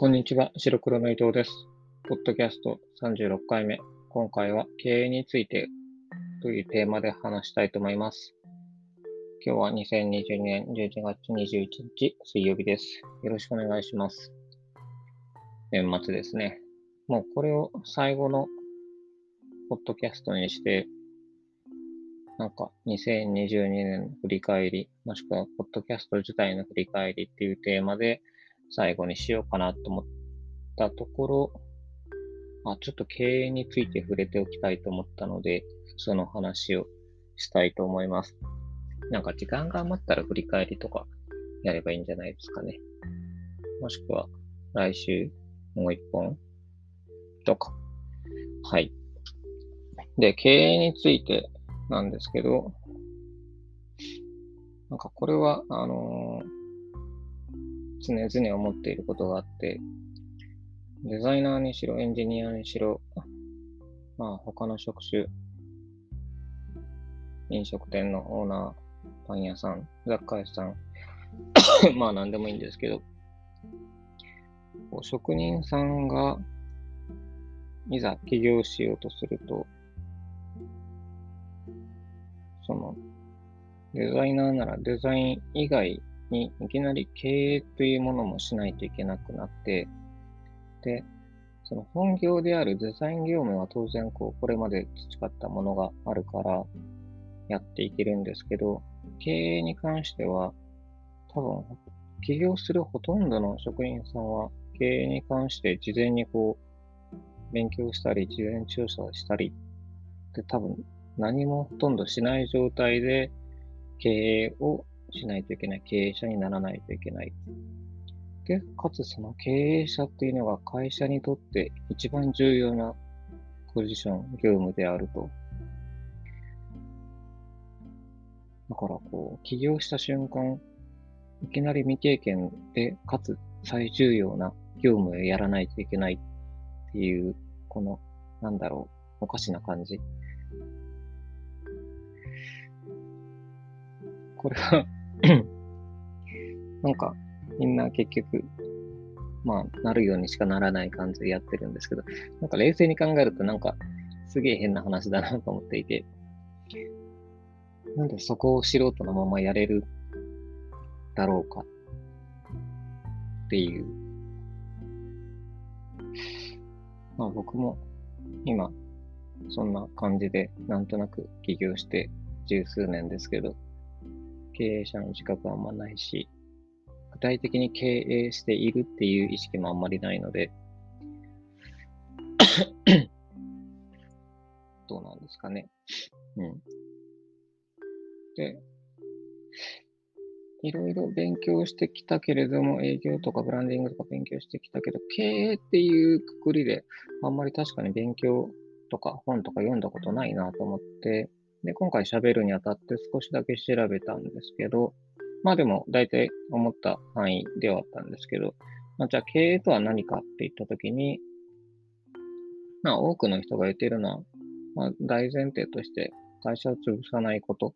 こんにちは、白黒の伊藤です。ポッドキャスト36回目。今回は経営についてというテーマで話したいと思います。今日は2022年11月21日水曜日です。よろしくお願いします。年末ですね。もうこれを最後のポッドキャストにして、なんか2022年の振り返り、もしくはポッドキャスト自体の振り返りっていうテーマで最後にしようかなと思ったところ、あ、ちょっと経営について触れておきたいと思ったので、その話をしたいと思います。なんか時間が余ったら振り返りとかやればいいんじゃないですかね。もしくは来週もう一本とか。はい。で、経営についてなんですけど、なんかこれは、あのー常々思っていることがあって、デザイナーにしろ、エンジニアにしろ、まあ他の職種、飲食店のオーナー、パン屋さん、雑貨屋さん、まあ何でもいいんですけど、職人さんがいざ起業しようとすると、そのデザイナーならデザイン以外にいきなり経営というものもしないといけなくなって、で、その本業であるデザイン業務は当然こう、これまで培ったものがあるからやっていけるんですけど、経営に関しては多分、起業するほとんどの職員さんは経営に関して事前にこう、勉強したり、事前調査したりで多分何もほとんどしない状態で経営をしないといけない。経営者にならないといけない。で、かつその経営者っていうのが会社にとって一番重要なポジション、業務であると。だからこう、起業した瞬間、いきなり未経験で、かつ最重要な業務をやらないといけないっていう、この、なんだろう、おかしな感じ。これはなんか、みんな結局、まあ、なるようにしかならない感じでやってるんですけど、なんか冷静に考えるとなんか、すげえ変な話だなと思っていて、なんでそこを素人のままやれるだろうかっていう。まあ僕も今、そんな感じでなんとなく起業して十数年ですけど、経営者の自覚はあんまないし、具体的に経営しているっていう意識もあんまりないので、どうなんですかね。うん。で、いろいろ勉強してきたけれども、営業とかブランディングとか勉強してきたけど、経営っていうくくりで、あんまり確かに勉強とか本とか読んだことないなと思って、で、今回喋るにあたって少しだけ調べたんですけど、まあでも大体思った範囲ではあったんですけど、まあ、じゃあ経営とは何かって言ったときに、まあ多くの人が言っているのは、まあ大前提として会社を潰さないこと、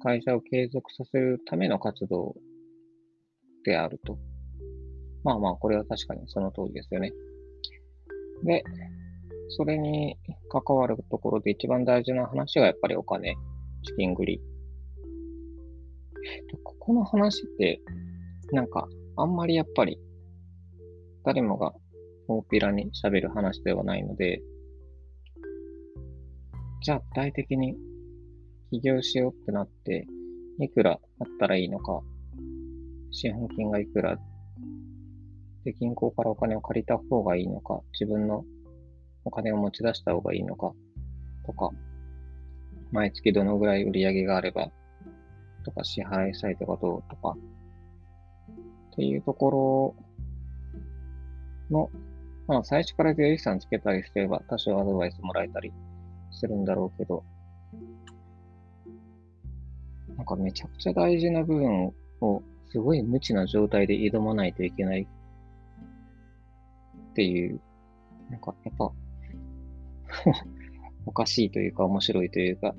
会社を継続させるための活動であると。まあまあこれは確かにその通りですよね。で、それに関わるところで一番大事な話がやっぱりお金、資金繰り。ここの話って、なんか、あんまりやっぱり、誰もが大っぴらに喋る話ではないので、じゃあ具体的に起業しようってなって、いくらあったらいいのか、資本金がいくら、で、銀行からお金を借りた方がいいのか、自分のお金を持ち出した方がいいのか、とか、毎月どのぐらい売り上げがあれば、とか、支払いサイトがどうとか、っていうところの、まあ、最初から税理士さんつけたりすれば、多少アドバイスもらえたりするんだろうけど、なんかめちゃくちゃ大事な部分を、すごい無知な状態で挑まないといけないっていう、なんかやっぱ、おかしいというか面白いというか、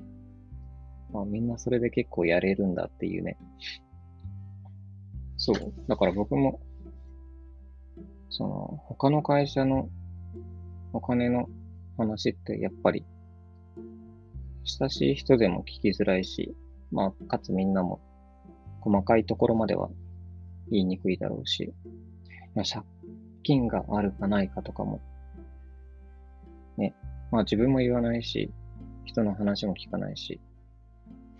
まあみんなそれで結構やれるんだっていうね。そう。だから僕も、その、他の会社のお金の話ってやっぱり、親しい人でも聞きづらいし、まあ、かつみんなも細かいところまでは言いにくいだろうし、いや借金があるかないかとかも、ね、まあ自分も言わないし、人の話も聞かないし、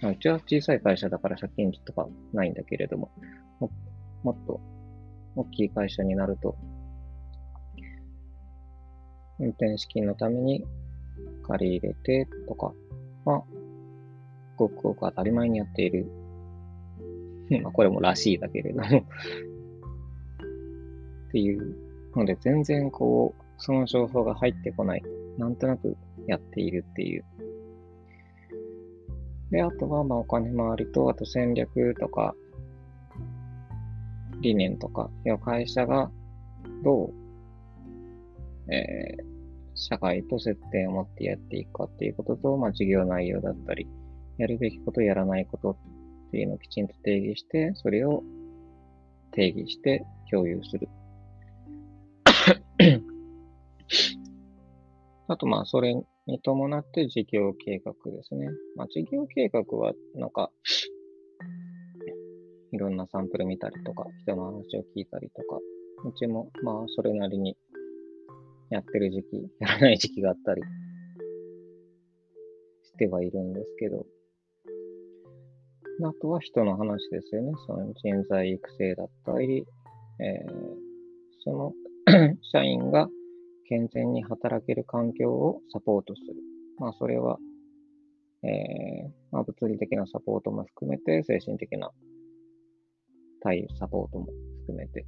うちは小さい会社だから借金とかないんだけれども、ももっと大きい会社になると、運転資金のために借り入れてとかは、ごくごく当たり前にやっている。まあこれもらしいだけれどもっていうので、全然こう、その情報が入ってこない。なんとなくやっているっていう。で、あとは、まあ、お金回りと、あと戦略とか、理念とか、会社がどう、えー、社会と接点を持ってやっていくかっていうことと、まあ、事業内容だったり、やるべきこと、やらないことっていうのをきちんと定義して、それを定義して共有する。あと、まあ、それに伴って事業計画ですね。まあ、事業計画は、なんか、いろんなサンプル見たりとか、人の話を聞いたりとか、うちも、まあ、それなりにやってる時期、やらない時期があったりしてはいるんですけど、あとは人の話ですよね。その人材育成だったり、えー、その 社員が健全に働ける環境をサポートする。まあ、それは、えー、まあ、物理的なサポートも含めて、精神的な対サポートも含めて。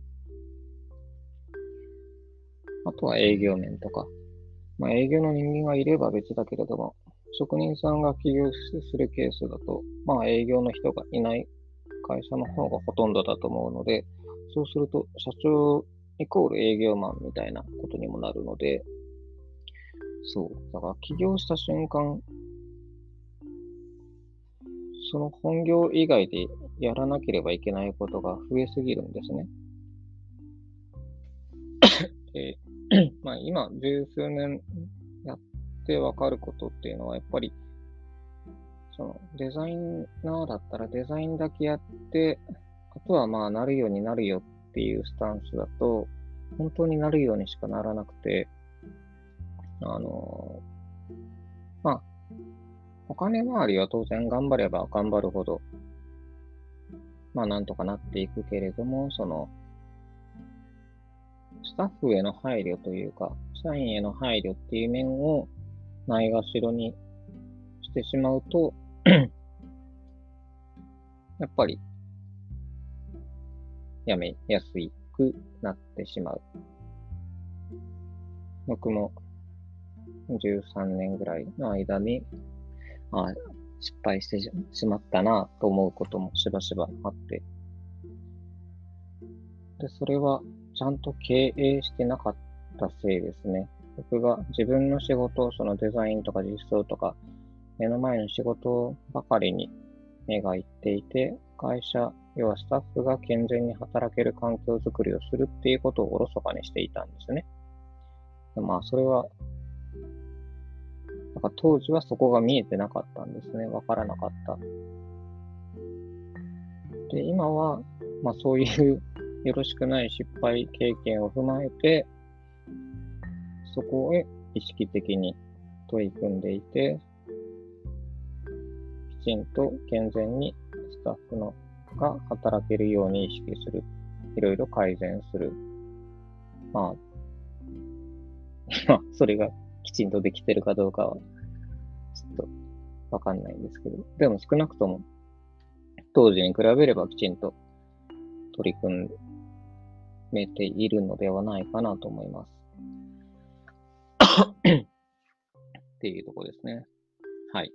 あとは営業面とか。まあ、営業の人間がいれば別だけれども、職人さんが起業するケースだと、まあ、営業の人がいない会社の方がほとんどだと思うので、そうすると、社長イコール営業マンみたいなことにもなるので、そう。だから起業した瞬間、その本業以外でやらなければいけないことが増えすぎるんですね。え まあ、今、十数年やってわかることっていうのは、やっぱり、そのデザイナーだったらデザインだけやって、あとはまあなるようになるよっていうスタンスだと、本当になるようにしかならなくて、あの、まあ、お金回りは当然頑張れば頑張るほど、まあなんとかなっていくけれども、その、スタッフへの配慮というか、社員への配慮っていう面をないがしろにしてしまうと やっぱりやめやすくなってしまう。僕も13年ぐらいの間に、あ失敗してしまったなと思うこともしばしばあって。で、それはちゃんと経営してなかったせいですね。僕が自分の仕事を、そのデザインとか実装とか、目の前の仕事ばかりに目がいっていて、会社要はスタッフが健全に働ける環境づくりをするっていうことをおろそかにしていたんですね。まあ、それは、なんか当時はそこが見えてなかったんですね。わからなかった。で、今は、まあそういう よろしくない失敗経験を踏まえて、そこへ意識的に取り組んでいて、きちんと健全にスタッフのが働けるように意識する。いろいろ改善する。まあ、それがきちんとできてるかどうかは、ちょっとわかんないんですけど、でも少なくとも、当時に比べればきちんと取り組めているのではないかなと思います。っていうとこですね。はい。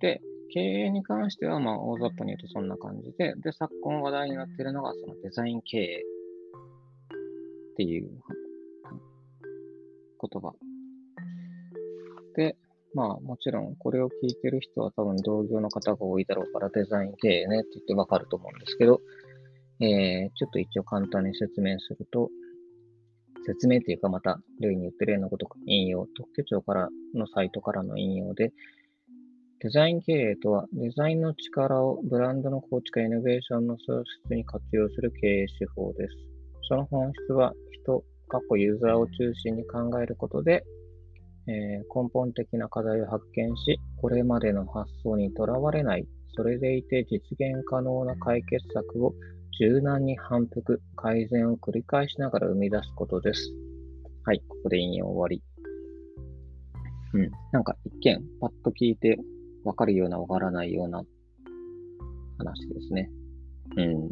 で、経営に関しては、まあ、大雑把に言うとそんな感じで、で、昨今話題になっているのが、そのデザイン経営っていう言葉。で、まあ、もちろん、これを聞いてる人は多分同業の方が多いだろうから、デザイン経営ねって言ってわかると思うんですけど、えー、ちょっと一応簡単に説明すると、説明というか、また例に言ってるようなこと引用、特許庁からのサイトからの引用で、デザイン経営とは、デザインの力をブランドの構築やイノベーションの創出に活用する経営手法です。その本質は、人、過去ユーザーを中心に考えることで、えー、根本的な課題を発見し、これまでの発想にとらわれない、それでいて実現可能な解決策を柔軟に反復、改善を繰り返しながら生み出すことです。はい、ここで引用終わり。うん、なんか一見、パッと聞いてわかるようなわからないような話ですね。うん。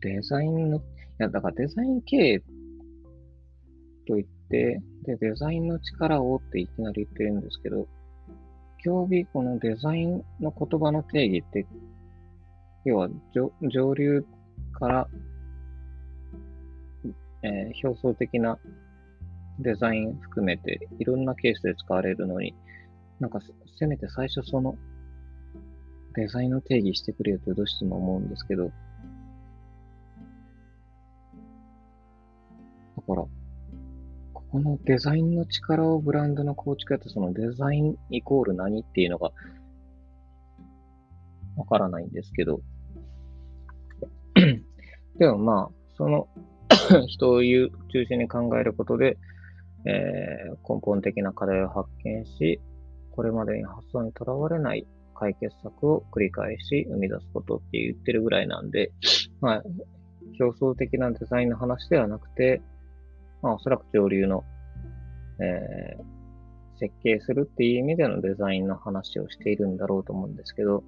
デザインの、いや、だからデザイン経営と言って、で、デザインの力をっていきなり言ってるんですけど、今日このデザインの言葉の定義って要は上流から、えー、表層的なデザイン含めていろんなケースで使われるのに、なんかせめて最初そのデザインの定義してくれよとどうしても思うんですけど、だから、ここのデザインの力をブランドの構築やってそのデザインイコール何っていうのがわからないんですけど、でもまあ、その 人を中心に考えることで、えー、根本的な課題を発見し、これまでに発想にとらわれない解決策を繰り返し生み出すことって言ってるぐらいなんで、まあ、表層的なデザインの話ではなくて、まあ、おそらく上流の、えー、設計するっていう意味でのデザインの話をしているんだろうと思うんですけど、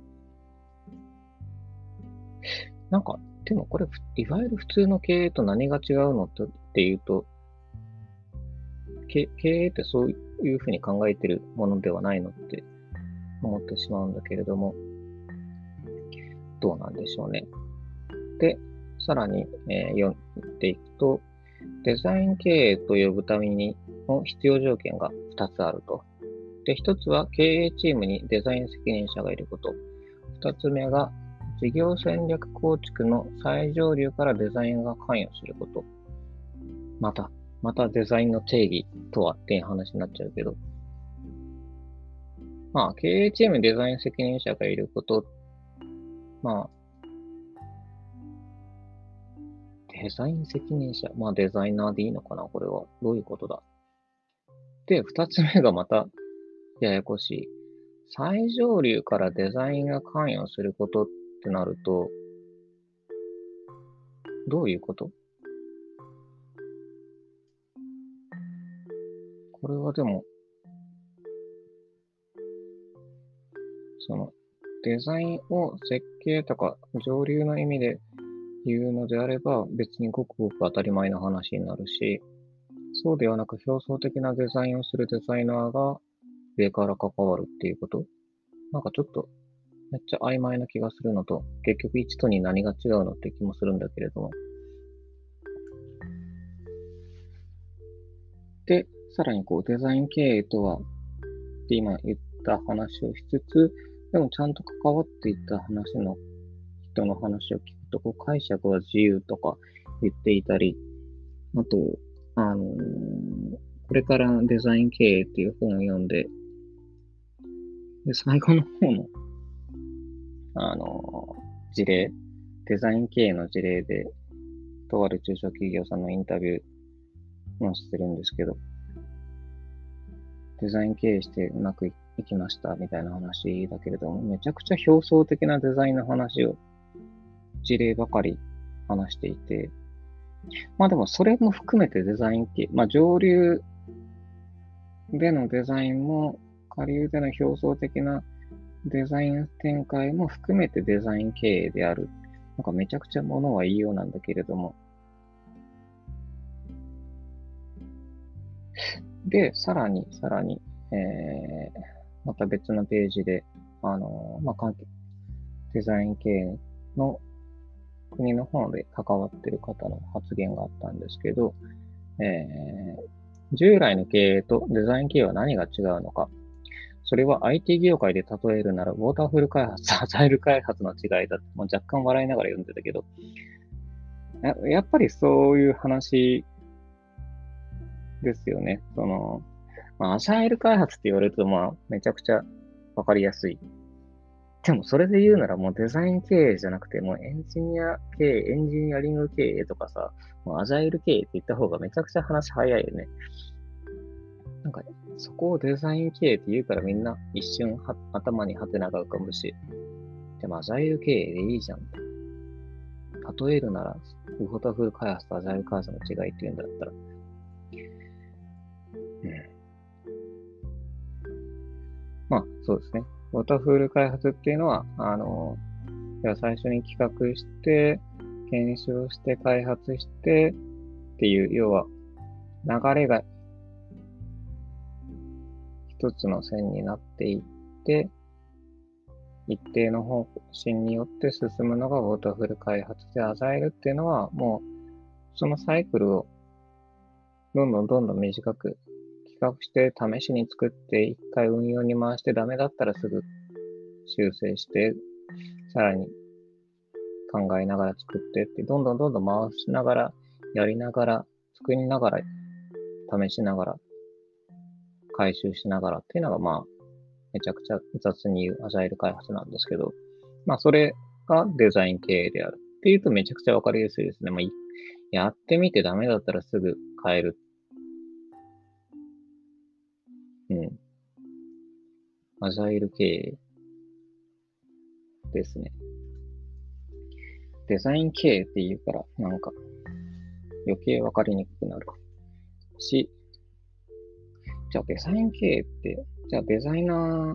なんか、でもこれ、いわゆる普通の経営と何が違うのっていうと、経営ってそういうふうに考えてるものではないのって思ってしまうんだけれども、どうなんでしょうね。で、さらに、えー、読んでいくと、デザイン経営と呼ぶためにの必要条件が2つあると。で、1つは経営チームにデザイン責任者がいること。2つ目が事業戦略構築の最上流からデザインが関与すること。また、またデザインの定義とはっていう話になっちゃうけど。まあ、経営チームデザイン責任者がいること。まあ、デザイン責任者。まあ、デザイナーでいいのかな？これは。どういうことだ？で、二つ目がまた、ややこしい。最上流からデザインが関与することってなると、どういうこと？これはでも、その、デザインを設計とか上流の意味で言うのであれば、別にごくごく当たり前の話になるし、そうではなく表層的なデザインをするデザイナーが上から関わるっていうことなんかちょっとめっちゃ曖昧な気がするのと、結局1と2何が違うのって気もするんだけれども。で、さらにこうデザイン経営とは、って今言った話をしつつ、でもちゃんと関わっていった話の人の話を聞くと、こう解釈は自由とか言っていたり、あと、あのー、これからデザイン経営っていう本を読んで、で、最後の方のあの、事例、デザイン経営の事例で、とある中小企業さんのインタビュー載せてるんですけど、デザイン経営してうまくいきましたみたいな話だけれども、めちゃくちゃ表層的なデザインの話を、事例ばかり話していて、まあでもそれも含めてデザイン系、まあ上流でのデザインも、下流での表層的なデザイン展開も含めてデザイン経営である。なんかめちゃくちゃものは言いようなんだけれども。で、さらに、さらに、えー、また別のページで、あの、まあ、関係、デザイン経営の国の方で関わってる方の発言があったんですけど、えー、従来の経営とデザイン経営は何が違うのか。それは IT 業界で例えるなら、ウォーターフル開発、アジャイル開発の違いだと、もう若干笑いながら読んでたけど、やっぱりそういう話ですよね。その、まあ、アジャイル開発って言われると、まあ、めちゃくちゃわかりやすい。でも、それで言うなら、もうデザイン経営じゃなくて、もうエンジニア経営、エンジニアリング経営とかさ、もうアジャイル経営って言った方がめちゃくちゃ話早いよね。なんか、そこをデザイン経営って言うからみんな一瞬頭にハテナが浮かぶし、でもアジャイル経営でいいじゃん。例えるなら、ウォタフル開発とアジャイル開発の違いっていうんだったら、まあ、そうですね。ウォーターフール開発っていうのは、あの、では最初に企画して、検証して開発してっていう、要は流れが一つの線になっていって、一定の方針によって進むのがウォーターフル開発で、アジャイルっていうのはもうそのサイクルをどんどんどんどん短く画して試しに作って一回運用に回してダメだったらすぐ修正してさらに考えながら作ってって、どんどんどんどん回しながら、やりながら、作りながら、試しながら、回収しながらっていうのが、まあ、めちゃくちゃ雑に言うアジャイル開発なんですけど、まあ、それがデザイン経営であるっていうとめちゃくちゃわかりやすいですね。まあ、やってみてダメだったらすぐ変える。うん。アジャイル経営ですね。デザイン経営って言うから、なんか余計わかりにくくなるし、じゃあデザイン経営って、じゃあデザイナ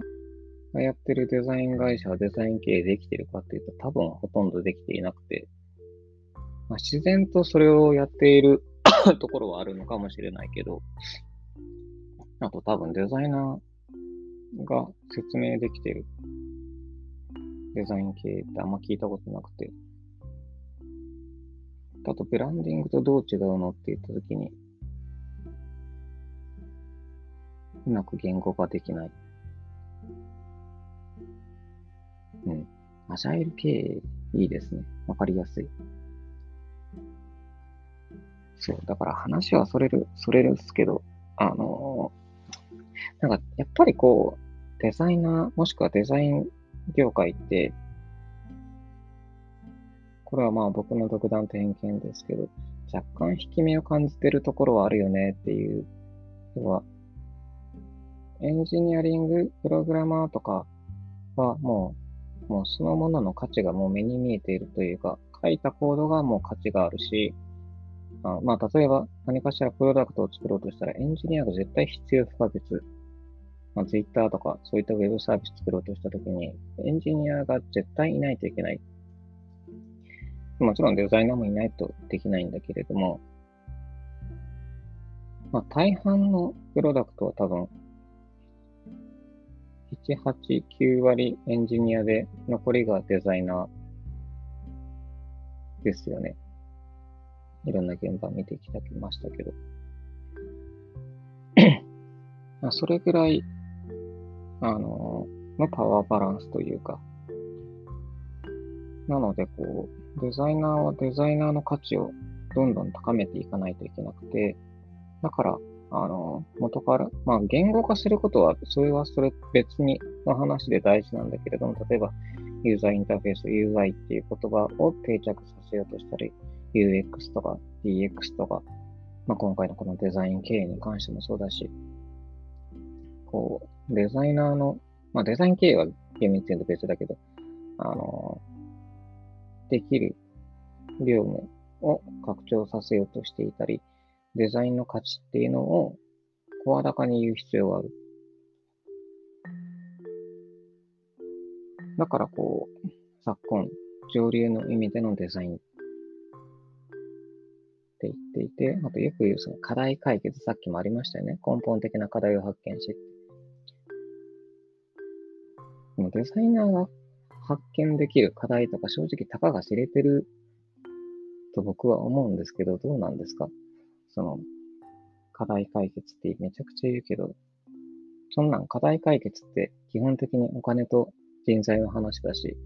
ーがやってるデザイン会社はデザイン経営できてるかっていうと多分ほとんどできていなくて、まあ、自然とそれをやっている ところはあるのかもしれないけど、あと多分デザイナーが説明できてるデザイン経営ってあんま聞いたことなくて、あと、ブランディングとどう違うのって言ったときに、うまく言語化できない。うん。アジャイル経営、いいですね。わかりやすい。そう、だから話はそれる、それるっすけど、あのー、なんか、やっぱりこう、デザイナー、もしくはデザイン業界って、これはまあ僕の独断と偏見ですけど、若干引き目を感じてるところはあるよねっていう。要は、エンジニアリング、プログラマーとかはもう、もうそのものの価値がもう目に見えているというか、書いたコードがもう価値があるし、あまあ、例えば何かしらプロダクトを作ろうとしたらエンジニアが絶対必要不可欠。まあ、Twitter とかそういったウェブサービス作ろうとしたときに、エンジニアが絶対いないといけない。もちろんデザイナーもいないとできないんだけれども、まあ、大半のプロダクトは多分、7、8、9割エンジニアで、残りがデザイナーですよね。いろんな現場見てきたきましたけど。それぐらい、あの、のパワーバランスというか、なので、こう、デザイナーはデザイナーの価値をどんどん高めていかないといけなくて、だから、あの、元から、まあ、言語化することは、それはそれ別にの話で大事なんだけれども、例えば、ユーザーインターフェース、UI っていう言葉を定着させようとしたり、UX とか DX とか、まあ、今回のこのデザイン経営に関してもそうだし、こう、デザイナーの、まあ、デザイン経営は厳密に言うと別だけど、あの、できる業務を拡張させようとしていたり、デザインの価値っていうのを声高に言う必要がある。だからこう、昨今、上流の意味でのデザインって言っていて、あとよく言うその課題解決、さっきもありましたよね。根本的な課題を発見して。デザイナーが発見できる課題とか正直たかが知れてると僕は思うんですけど、どうなんですか？その、課題解決ってめちゃくちゃ言うけど、そんなん課題解決って基本的にお金と人材の話だし、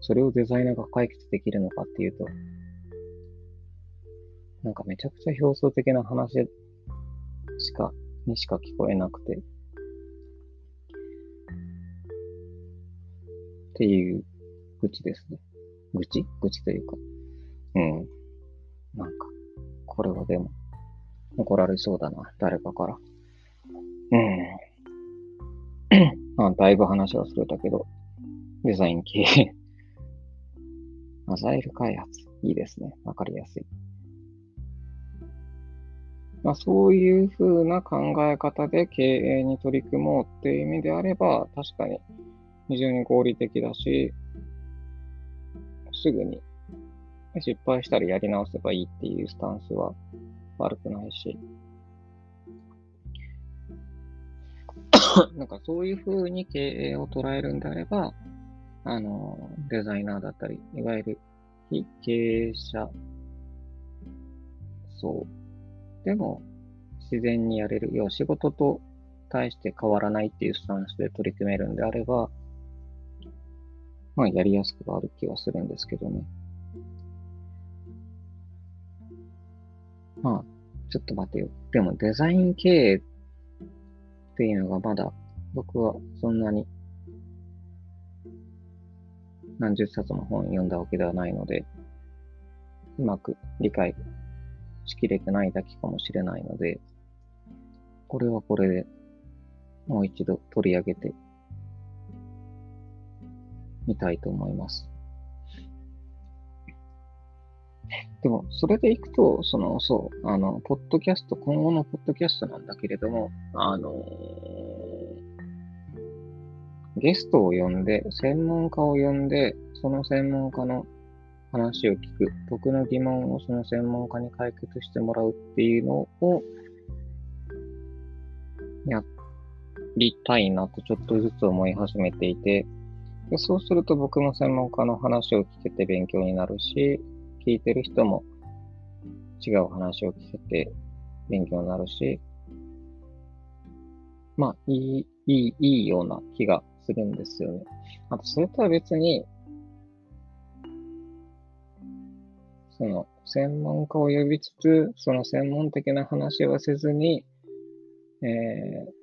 それをデザイナーが解決できるのかっていうと、なんかめちゃくちゃ表層的な話しか、にしか聞こえなくて。っていう愚痴ですね。愚痴？愚痴というか。うん。なんか、これはでも、怒られそうだな、誰かから。うん。あ、だいぶ話はするだけど、デザイン系アザイル開発。いいですね。わかりやすい。まあ、そういうふうな考え方で経営に取り組もうっていう意味であれば、確かに非常に合理的だし、すぐに失敗したらやり直せばいいっていうスタンスは悪くないし、なんかそういうふうに経営を捉えるんであれば、あの、デザイナーだったり、いわゆる非経営者そう。でも、自然にやれる。要は仕事と対して変わらないっていうスタンスで取り組めるんであれば、まあ、やりやすくはある気はするんですけどね。まあ、ちょっと待てよ。でも、デザイン経営っていうのがまだ、僕はそんなに何十冊も本読んだわけではないので、うまく理解しきれてないだけかもしれないので、これはこれでもう一度取り上げてみたいと思います。でも、それでいくと、その、そう、あの、ポッドキャスト、今後のポッドキャストなんだけれども、あのゲストを呼んで、専門家を呼んで、その専門家の話を聞く、僕の疑問をその専門家に解決してもらうっていうのをやりたいなとちょっとずつ思い始めていて、でそうすると僕も専門家の話を聞けて勉強になるし、聞いてる人も違う話を聞けて勉強になるし、まあ、いい、いい、いいような気がするんですよね。あと、それとは別に、その、専門家を呼びつつ、その専門的な話はせずに、えー、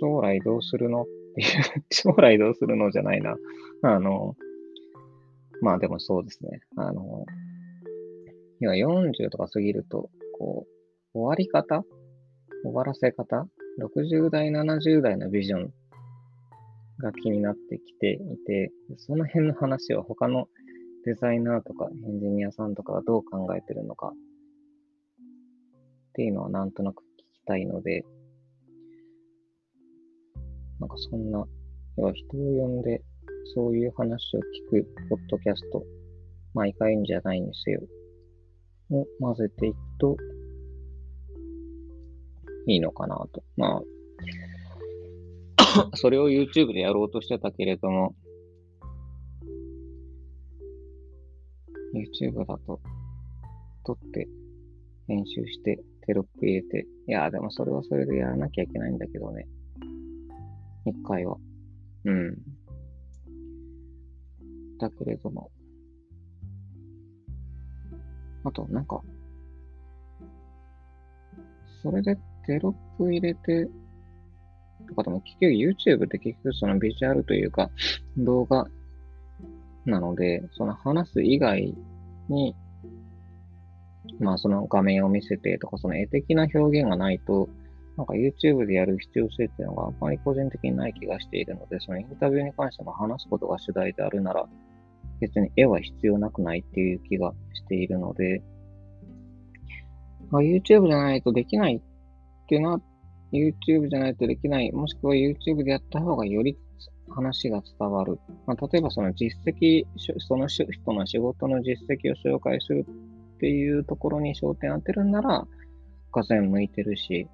将来どうするのっい う将来どうするのじゃないな。あの、まあでもそうですね。あの、今40とか過ぎると、こう、終わり方？終わらせ方？60代、70代のビジョン？が気になってきていて、その辺の話は他のデザイナーとかエンジニアさんとかがどう考えてるのか？っていうのはなんとなく聞きたいので、なんかそんな、要は人を呼んでそういう話を聞くポッドキャスト、毎回んじゃないにせよ、を混ぜていくと、いいのかなと。まあ、それを YouTube でやろうとしてたけれども、YouTube だと、撮って、編集して、テロップ入れて、いや、でもそれはそれでやらなきゃいけないんだけどね。一回は。うん。だけれども。あと、なんか、それでテロップ入れて、とかでも結局 YouTube って結局そのビジュアルというか動画なので、その話す以外に、まあその画面を見せてとかその絵的な表現がないと、なんか YouTube でやる必要性っていうのがあんまり個人的にない気がしているので、そのインタビューに関しても話すことが主題であるなら、別に絵は必要なくないっていう気がしているので、まあ、YouTube じゃないとできないっていうのは YouTube じゃないとできない、もしくは YouTube でやった方がより話が伝わる。まあ、例えばその実績、その人の仕事の実績を紹介するっていうところに焦点当てるなら、がぜ向いてるし、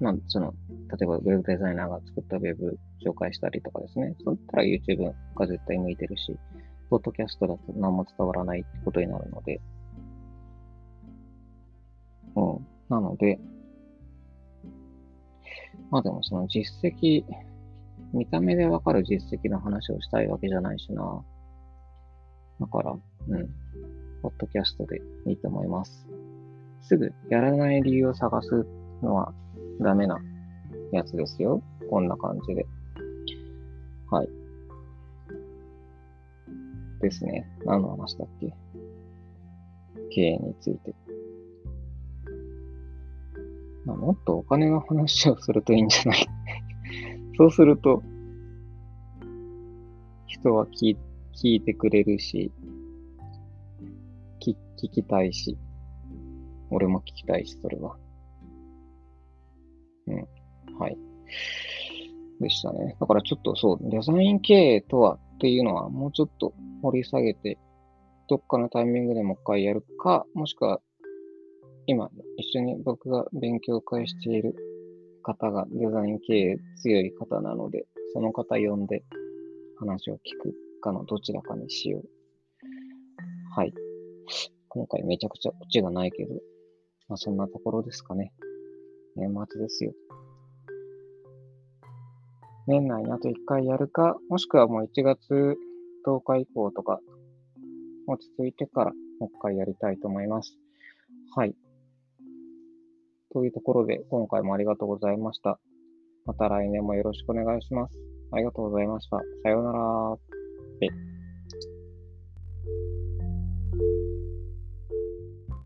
まあ、その、例えばウェブデザイナーが作ったウェブ紹介したりとかですね。そういったら YouTube が絶対向いてるし、ポッドキャストだと何も伝わらないってことになるので、うん。なので、まあでもその実績、見た目でわかる実績の話をしたいわけじゃないしな。だから、うん。ポッドキャストでいいと思います。すぐやらない理由を探すのはダメなやつですよ。こんな感じで。はい。ですね。何の話だっけ？経営について。まあ、もっとお金の話をするといいんじゃない？そうすると、人は聞聞いてくれるし、聞聞きたいし、俺も聞きたいし、それは。うん。はい。でしたね。だからちょっとそう、デザイン経営とはっていうのはもうちょっと掘り下げて、どっかのタイミングでもう一回やるか、もしくは今一緒に僕が勉強会している方がデザイン経営強い方なので、その方呼んで話を聞くかのどちらかにしよう。はい。今回めちゃくちゃオチがないけど、まあそんなところですかね。年末ですよ。年内にあと1回やるか、もしくはもう1月10日以降とか、落ち着いてからもう1回やりたいと思います。はい。というところで、今回もありがとうございました。また来年もよろしくお願いします。ありがとうございました。さようなら。